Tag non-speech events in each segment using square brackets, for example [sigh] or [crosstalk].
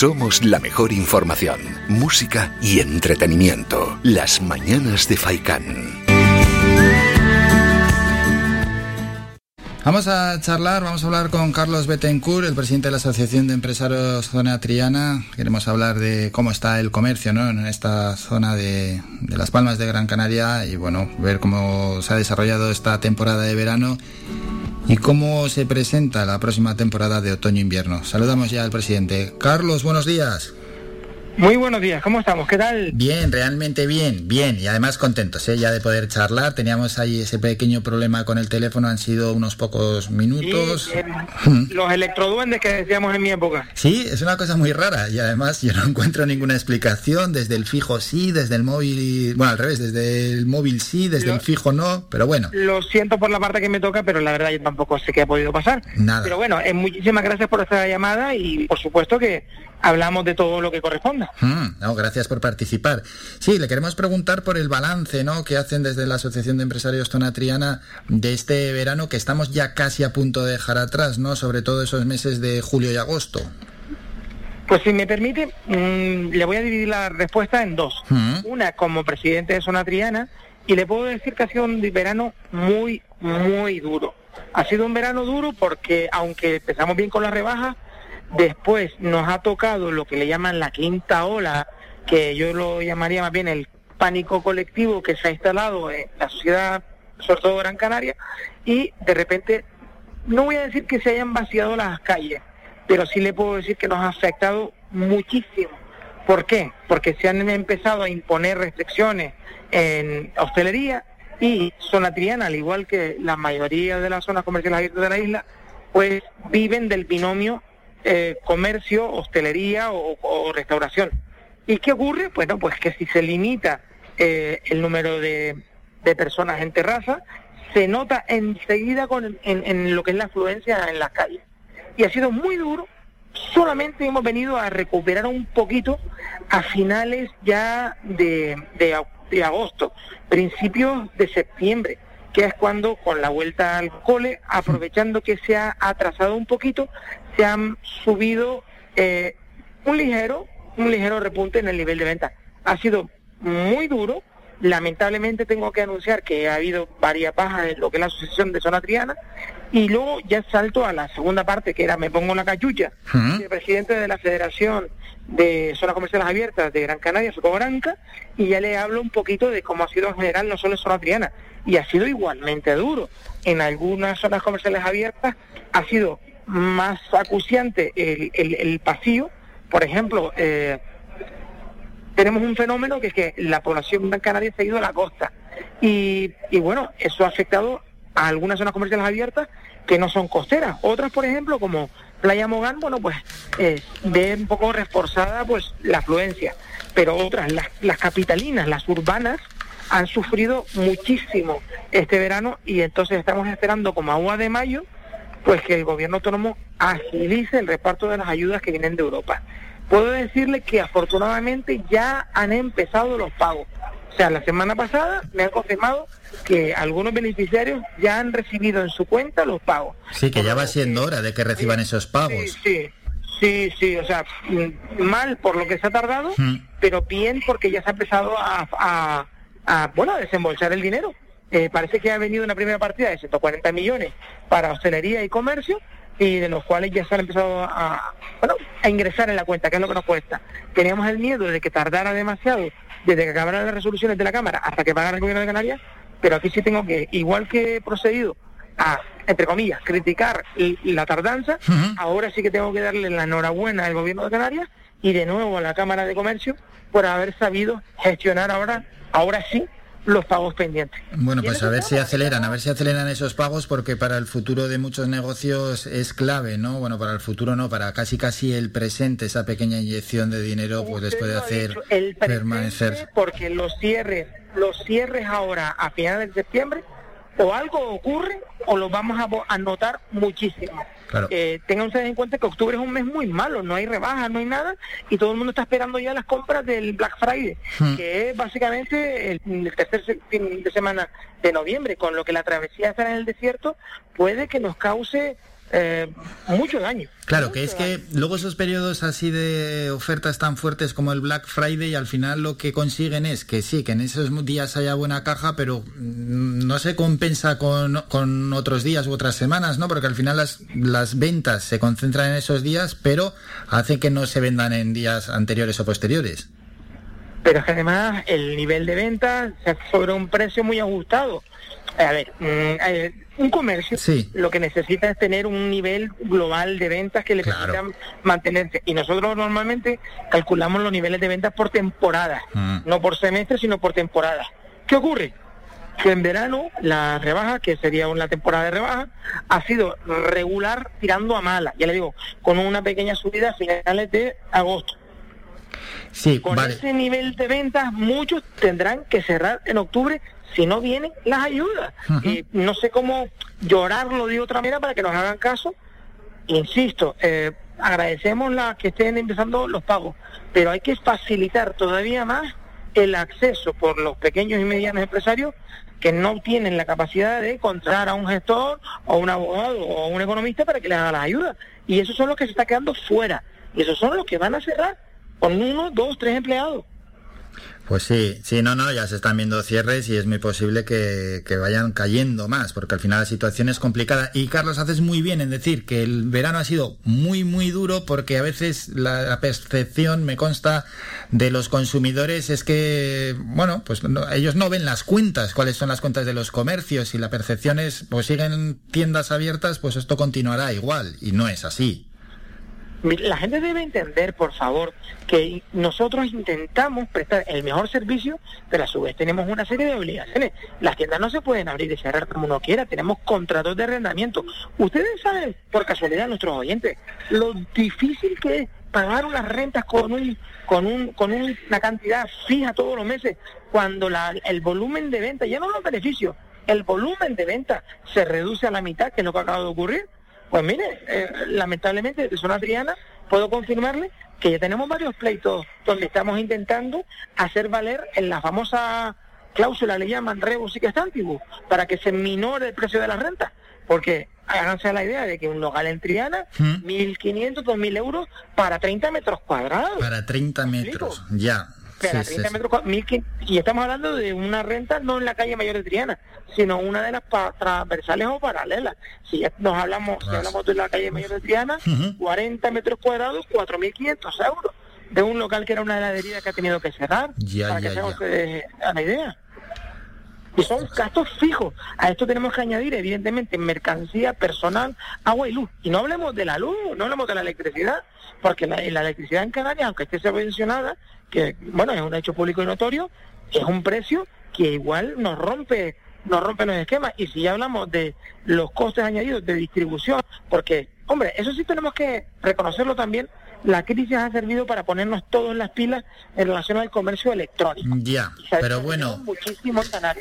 Somos la mejor información, música y entretenimiento. Las mañanas de Faikán. Vamos a charlar, vamos a hablar con Carlos Betancourt, el presidente de la Asociación de Empresarios Zona Triana. Queremos hablar de cómo está el comercio ¿no? en esta zona de, de Las Palmas de Gran Canaria y bueno, ver cómo se ha desarrollado esta temporada de verano y cómo se presenta la próxima temporada de otoño-invierno. Saludamos ya al presidente. Carlos, buenos días. Muy buenos días, ¿cómo estamos? ¿Qué tal? Bien, realmente bien, bien y además contentos ¿eh? ya de poder charlar. Teníamos ahí ese pequeño problema con el teléfono, han sido unos pocos minutos. Eh, los electroduendes que decíamos en mi época. Sí, es una cosa muy rara y además yo no encuentro ninguna explicación. Desde el fijo sí, desde el móvil, bueno, al revés, desde el móvil sí, desde el fijo no, pero bueno. Lo siento por la parte que me toca, pero la verdad yo tampoco sé qué ha podido pasar. Nada. Pero bueno, eh, muchísimas gracias por esta llamada y por supuesto que hablamos de todo lo que corresponda. Mm, no, gracias por participar. Sí, le queremos preguntar por el balance ¿no? que hacen desde la Asociación de Empresarios Tonatriana de este verano que estamos ya casi a punto de dejar atrás, ¿no? sobre todo esos meses de julio y agosto. Pues si me permite, mmm, le voy a dividir la respuesta en dos. Mm. Una como presidente de Zona Triana y le puedo decir que ha sido un verano muy, muy duro. Ha sido un verano duro porque aunque empezamos bien con las rebajas, Después nos ha tocado lo que le llaman la quinta ola, que yo lo llamaría más bien el pánico colectivo que se ha instalado en la sociedad, sobre todo Gran Canaria, y de repente, no voy a decir que se hayan vaciado las calles, pero sí le puedo decir que nos ha afectado muchísimo. ¿Por qué? Porque se han empezado a imponer restricciones en hostelería y zona triana, al igual que la mayoría de las zonas comerciales abiertas de la isla, pues viven del binomio eh, comercio, hostelería o, restauración. ¿Y qué ocurre? Bueno, pues que si se limita eh, el número de, de, personas en terraza, se nota enseguida con, en, en, lo que es la afluencia en las calles. Y ha sido muy duro. Solamente hemos venido a recuperar un poquito a finales ya de, de agosto, principios de septiembre que es cuando con la vuelta al cole, aprovechando que se ha atrasado un poquito, se han subido eh, un ligero, un ligero repunte en el nivel de venta. Ha sido muy duro. Lamentablemente tengo que anunciar que ha habido varias bajas en lo que es la asociación de zona triana y luego ya salto a la segunda parte que era me pongo la cachucha uh -huh. el presidente de la Federación de Zonas Comerciales Abiertas de Gran Canaria, Soco Branca, y ya le hablo un poquito de cómo ha sido en general no solo en zona triana, y ha sido igualmente duro. En algunas zonas comerciales abiertas ha sido más acuciante el, el, el. Por ejemplo, eh, tenemos un fenómeno que es que la población canaria se ha ido a la costa. Y, y bueno, eso ha afectado a algunas zonas comerciales abiertas que no son costeras. Otras, por ejemplo, como Playa Mogán, bueno, pues eh, ve un poco reforzada pues la afluencia. Pero otras, las, las capitalinas, las urbanas, han sufrido muchísimo este verano y entonces estamos esperando como agua de mayo pues que el gobierno autónomo agilice el reparto de las ayudas que vienen de Europa. Puedo decirle que afortunadamente ya han empezado los pagos. O sea, la semana pasada me han confirmado que algunos beneficiarios ya han recibido en su cuenta los pagos. Sí, que ya va siendo hora de que reciban sí, esos pagos. Sí, sí, sí, o sea, mal por lo que se ha tardado, Mm. pero bien porque ya se ha empezado a, a, a bueno, a desembolsar el dinero. Eh, parece que ha venido una primera partida de 140 millones para hostelería y comercio y de los cuales ya se han empezado a, bueno, a ingresar en la cuenta, que es lo que nos cuesta. Teníamos el miedo de que tardara demasiado desde que acabaran las resoluciones de la Cámara hasta que pagara el gobierno de Canarias, pero aquí sí tengo que, igual que he procedido a, entre comillas, criticar la tardanza, Uh -huh. ahora sí que tengo que darle la enhorabuena al gobierno de Canarias y de nuevo a la Cámara de Comercio por haber sabido gestionar ahora, ahora sí, los pagos pendientes. Bueno, pues a ver si aceleran, a ver si aceleran esos pagos porque para el futuro de muchos negocios es clave, ¿no? Bueno, para el futuro no, para casi casi el presente, esa pequeña inyección de dinero pues les puede hacer dicho, el permanecer. Porque los cierres, los cierres ahora a finales de septiembre o algo ocurre o lo vamos a, notar muchísimo. Claro. Eh, tengan ustedes en cuenta que octubre es un mes muy malo, no hay rebajas, no hay nada, y todo el mundo está esperando ya las compras del Black Friday, Hmm. que es básicamente el, el tercer fin de semana de noviembre, con lo que la travesía estará en el desierto puede que nos cause eh, mucho daño. Claro, que es que luego esos periodos así de ofertas tan fuertes como el Black Friday, al final lo que consiguen es que sí, que en esos días haya buena caja, pero mm, no se compensa con, con otros días u otras semanas, ¿no? Porque al final las, las ventas se concentran en esos días, pero hace que no se vendan en días anteriores o posteriores. Pero es que además el nivel de ventas se sobre un precio muy ajustado. A ver, mm, un comercio lo que necesita es tener un nivel global de ventas que le permitan mantenerse. Y nosotros normalmente calculamos los niveles de ventas por temporada, mm. no por semestre, sino por temporada. ¿Qué ocurre? Que en verano la rebaja, que sería una temporada de rebaja, ha sido regular tirando a mala, ya le digo, con una pequeña subida a finales de agosto. Sí, con ese nivel de ventas, muchos tendrán que cerrar en octubre si no vienen las ayudas. Y no sé cómo llorarlo de otra manera para que nos hagan caso. Insisto, eh, agradecemos la que estén empezando los pagos, pero hay que facilitar todavía más el acceso por los pequeños y medianos empresarios que no tienen la capacidad de encontrar a un gestor o un abogado o un economista para que les haga las ayudas. Y esos son los que se están quedando fuera. Y esos son los que van a cerrar con uno, dos, tres empleados. Pues sí, sí, no, no, ya se están viendo cierres y es muy posible que, vayan cayendo más, porque al final la situación es complicada. Y Carlos, haces muy bien en decir que el verano ha sido muy, muy duro, porque a veces la, percepción, me consta, de los consumidores es que, bueno, pues ellos no ven las cuentas, cuáles son las cuentas de los comercios, y la percepción es, pues siguen tiendas abiertas, pues esto continuará igual, y no es así. La gente debe entender, por favor, que nosotros intentamos prestar el mejor servicio, pero a su vez tenemos una serie de obligaciones. Las tiendas no se pueden abrir y cerrar como uno quiera, tenemos contratos de arrendamiento. Ustedes saben, por casualidad, nuestros oyentes, lo difícil que es pagar unas rentas con un con un con una cantidad fija todos los meses cuando la, el volumen de venta, ya no los beneficios, el volumen de venta se reduce a la mitad, que es lo que acaba de ocurrir. Pues mire, eh, lamentablemente de zona triana puedo confirmarle que ya tenemos varios pleitos donde estamos intentando hacer valer en la famosa cláusula, le llaman rebus y antiguo, para que se minore el precio de la renta. Porque háganse la idea de que un local en Triana, 1.500, ¿Mm? 2.000 euros para 30 metros cuadrados. Para 30 metros, ya y estamos hablando de una renta no en la calle Mayor de Triana, sino una de las transversales o paralelas. Si nos hablamos, si hablamos de la calle Mayor de Triana, 40 metros cuadrados, 4.500 euros de un local que era una heladería que ha tenido que cerrar, para que se hagan la idea. Y son gastos fijos. A esto tenemos que añadir, evidentemente, mercancía personal, agua y luz. Y no hablemos de la luz, no hablemos de la electricidad, porque la, la electricidad en Canarias, aunque esté subvencionada, que bueno, es un hecho público y notorio, es un precio que igual nos rompe nos rompe los esquemas. Y si ya hablamos de los costes añadidos de distribución, porque hombre, eso sí tenemos que reconocerlo también, la crisis ha servido para ponernos todos las pilas en relación al comercio electrónico. Ya, pero bueno,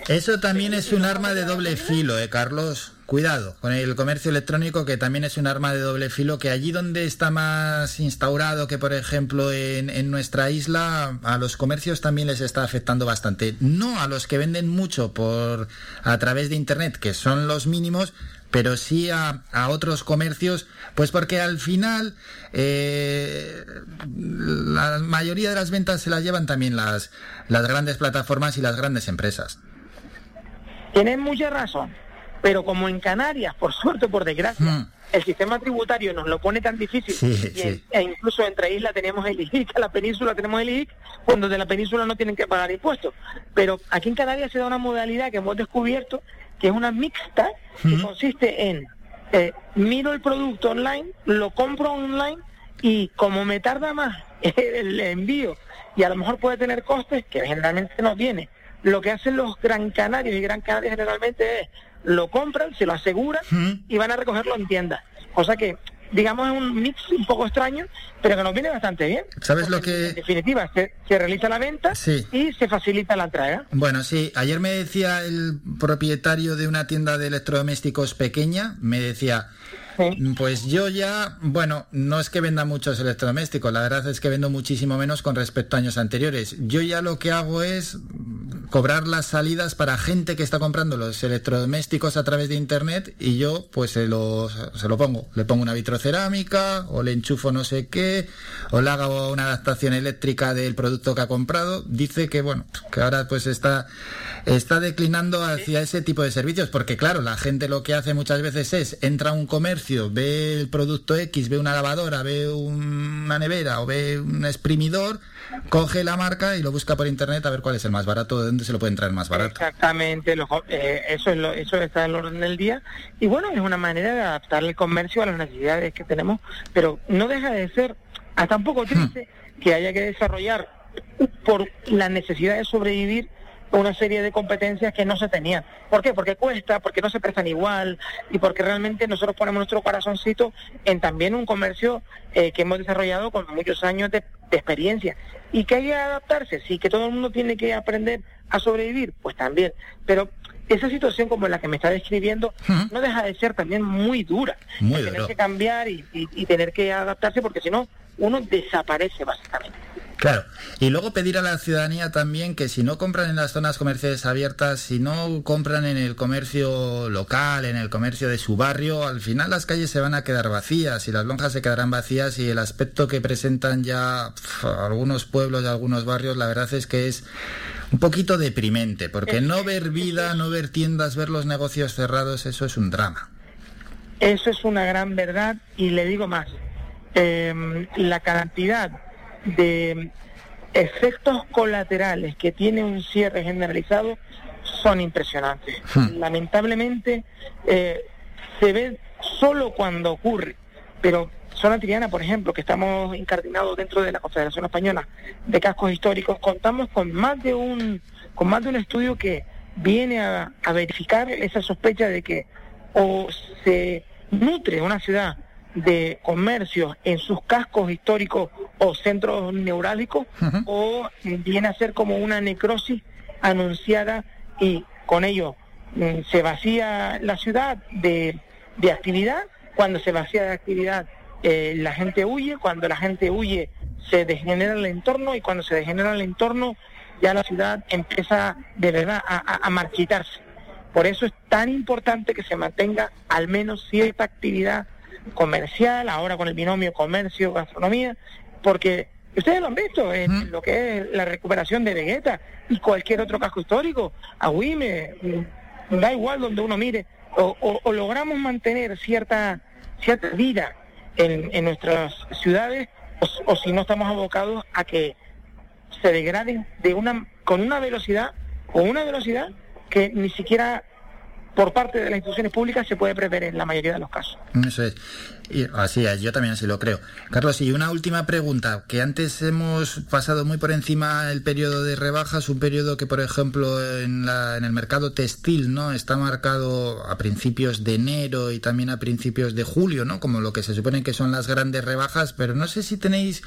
eso también es un arma de doble filo, ¿eh, Carlos? Cuidado con el comercio electrónico, que también es un arma de doble filo, que allí donde está más instaurado que, por ejemplo, en, en, nuestra isla, a los comercios también les está afectando bastante. No a los que venden mucho por a través de Internet, que son los mínimos, pero sí a, a otros comercios, pues porque al final eh, la mayoría de las ventas se las llevan también las, las grandes plataformas y las grandes empresas. Tienen mucha razón pero como en Canarias, por suerte o por desgracia, hmm. el sistema tributario nos lo pone tan difícil, e incluso entre islas tenemos el IIC, [laughs] a la península tenemos el IIC, cuando de la península no tienen que pagar impuestos. Pero aquí en Canarias se da una modalidad que hemos descubierto, que es una mixta, que consiste en, eh, miro el producto online, lo compro online, y como me tarda más [laughs] el envío, y a lo mejor puede tener costes, que generalmente no tiene, lo que hacen los Gran Canarios, y Gran Canaria generalmente es lo compran, se lo aseguran y van a recogerlo en tiendas. Cosa que, digamos, es un mix un poco extraño, pero que nos viene bastante bien. ¿Sabes lo que...? En definitiva, se, realiza la venta y se facilita la entrega. Bueno, sí. Ayer me decía el propietario de una tienda de electrodomésticos pequeña, me decía... Pues yo ya, bueno, no es que venda muchos electrodomésticos, la verdad es que vendo muchísimo menos con respecto a años anteriores. Yo ya lo que hago es cobrar las salidas para gente que está comprando los electrodomésticos a través de internet y yo pues se lo, se lo pongo. Le pongo una vitrocerámica o le enchufo no sé qué o le hago una adaptación eléctrica del producto que ha comprado. Dice que bueno, que ahora pues está, está declinando hacia ese tipo de servicios porque claro, la gente lo que hace muchas veces es entra a un comercio, ve el producto X, ve una lavadora, ve una nevera o ve un exprimidor coge la marca y lo busca por internet a ver cuál es el más barato, de dónde se lo puede entrar más barato. Exactamente, eh, eso, es lo, eso está en el orden del día. Y bueno, es una manera de adaptar el comercio a las necesidades que tenemos, pero no deja de ser hasta un poco triste hmm. que haya que desarrollar por la necesidad de sobrevivir una serie de competencias que no se tenían. ¿Por qué? Porque cuesta, porque no se prestan igual y porque realmente nosotros ponemos nuestro corazoncito en también un comercio eh, que hemos desarrollado con muchos años de, experiencia. Y que hay que adaptarse, sí, que todo el mundo tiene que aprender a sobrevivir, pues también. Pero esa situación como la que me está describiendo no deja de ser también muy dura. Muy tener que cambiar y, y tener que adaptarse porque si no, uno desaparece básicamente. Claro, y luego pedir a la ciudadanía también que si no compran en las zonas comerciales abiertas, si no compran en el comercio local, en el comercio de su barrio, al final las calles se van a quedar vacías y las lonjas se quedarán vacías y el aspecto que presentan ya algunos pueblos y algunos barrios, la verdad es que es un poquito deprimente, porque no ver vida, no ver tiendas, ver los negocios cerrados, eso es un drama. Eso es una gran verdad y le digo más, eh, la cantidad de efectos colaterales que tiene un cierre generalizado son impresionantes. Hmm. Lamentablemente eh, se ve solo cuando ocurre, pero Zona Triana, por ejemplo, que estamos incardinados dentro de la Confederación Española de Cascos Históricos, contamos con más de un, con más de un estudio que viene a, a verificar esa sospecha de que o se nutre una ciudad de comercios en sus cascos históricos o centros neurálgicos o viene a ser como una necrosis anunciada y con ello mm, se vacía la ciudad de, de, actividad, cuando se vacía de actividad eh, la gente huye, cuando la gente huye se degenera el entorno. Y cuando se degenera el entorno ya la ciudad empieza de verdad a, a marchitarse. Por eso es tan importante que se mantenga al menos cierta actividad comercial, ahora con el binomio comercio-gastronomía, porque ustedes lo han visto en lo que es la recuperación de Vegeta y cualquier otro casco histórico, Agüime, mm, da igual donde uno mire, o, logramos mantener cierta, cierta vida en, en nuestras ciudades, o, si no estamos abocados a que se degraden de una, con una velocidad, o una velocidad que ni siquiera por parte de las instituciones públicas se puede prever en la mayoría de los casos. Así es, yo también así lo creo. Carlos, y una última pregunta, que antes hemos pasado muy por encima el periodo de rebajas, un periodo que, por ejemplo, en, la, en el mercado textil, ¿no? Está marcado a principios de enero y también a principios de julio, ¿no? Como lo que se supone que son las grandes rebajas, pero no sé si tenéis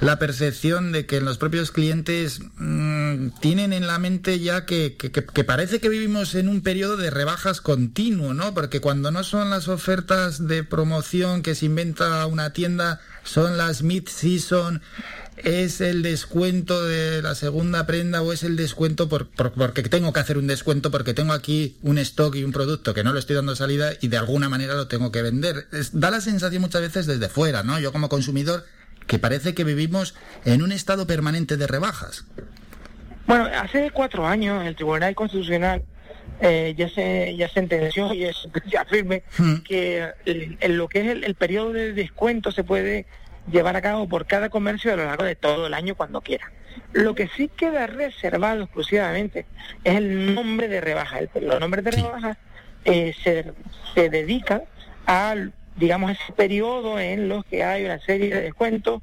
la percepción de que los propios clientes mm, tienen en la mente ya que, que parece que vivimos en un periodo de rebajas continuo, ¿no? Porque cuando no son las ofertas de promoción que se inventa una tienda, son las mid-season, es el descuento de la segunda prenda o es el descuento por, porque tengo que hacer un descuento porque tengo aquí un stock y un producto que no lo estoy dando salida y de alguna manera lo tengo que vender. da la sensación muchas veces desde fuera, ¿no? Yo como consumidor que parece que vivimos en un estado permanente de rebajas. Bueno, hace cuatro años el Tribunal Constitucional eh, ya se ya sentenció y es [laughs] ya firme hmm. que en lo que es el, periodo de descuento se puede llevar a cabo por cada comercio a lo largo de todo el año cuando quiera. Lo que sí queda reservado exclusivamente es el nombre de rebaja. El, los nombres de rebaja eh, se, se dedican a, digamos, ese periodo en los que hay una serie de descuentos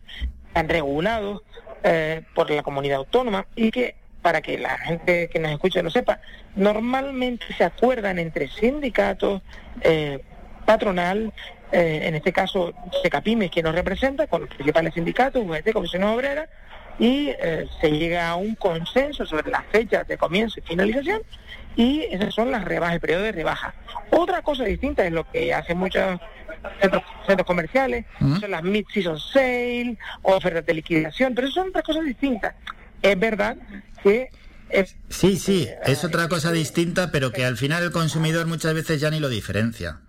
regulados eh, por la comunidad autónoma y que para que la gente que nos escucha lo sepa, normalmente se acuerdan entre sindicatos, eh, patronal, eh, en este caso SECAPIMES que nos representa, con los principales sindicatos, UGT, Comisión Obrera, y eh, se llega a un consenso sobre las fechas de comienzo y finalización, y esas son las rebajas, el periodo de rebaja. Otra cosa distinta es lo que hacen muchos centros, comerciales, son las mid-season sale, ofertas de liquidación, pero son otras cosas distintas. Es verdad que sí, sí, es otra cosa distinta, pero que al final el consumidor muchas veces ya ni lo diferencia.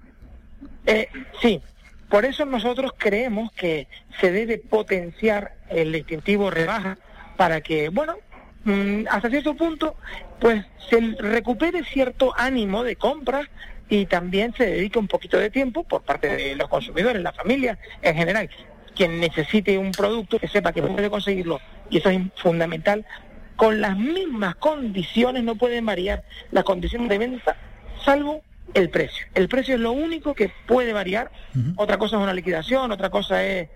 Eh, sí, por eso nosotros creemos que se debe potenciar el distintivo rebaja para que, bueno, mm, hasta cierto punto, pues se recupere cierto ánimo de compra y también se dedique un poquito de tiempo por parte de los consumidores, la familia en general, quien necesite un producto que sepa que puede conseguirlo, y eso es fundamental, con las mismas condiciones no pueden variar las condiciones de venta, salvo el precio. El precio es lo único que puede variar. Otra cosa es una liquidación, otra cosa es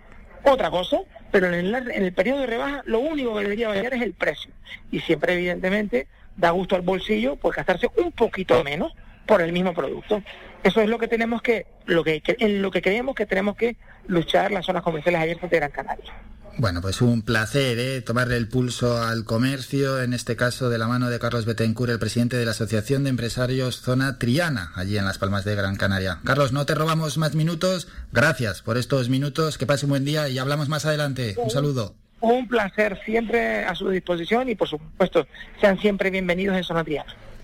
otra cosa, pero en el, en el periodo de rebaja lo único que debería variar es el precio. Y siempre, evidentemente, da gusto al bolsillo pues gastarse un poquito menos por el mismo producto. Eso es lo que tenemos que, lo que, en lo que creemos que tenemos que luchar las zonas comerciales abiertas de Gran Canaria. Bueno, pues un placer ¿eh? tomarle el pulso al comercio, en este caso de la mano de Carlos Betancourt, el presidente de la Asociación de Empresarios Zona Triana, allí en Las Palmas de Gran Canaria. Carlos, no te robamos más minutos. Gracias por estos minutos. Que pase un buen día y hablamos más adelante. Un saludo. Un placer, siempre a su disposición y por supuesto, sean siempre bienvenidos en Zona Triana.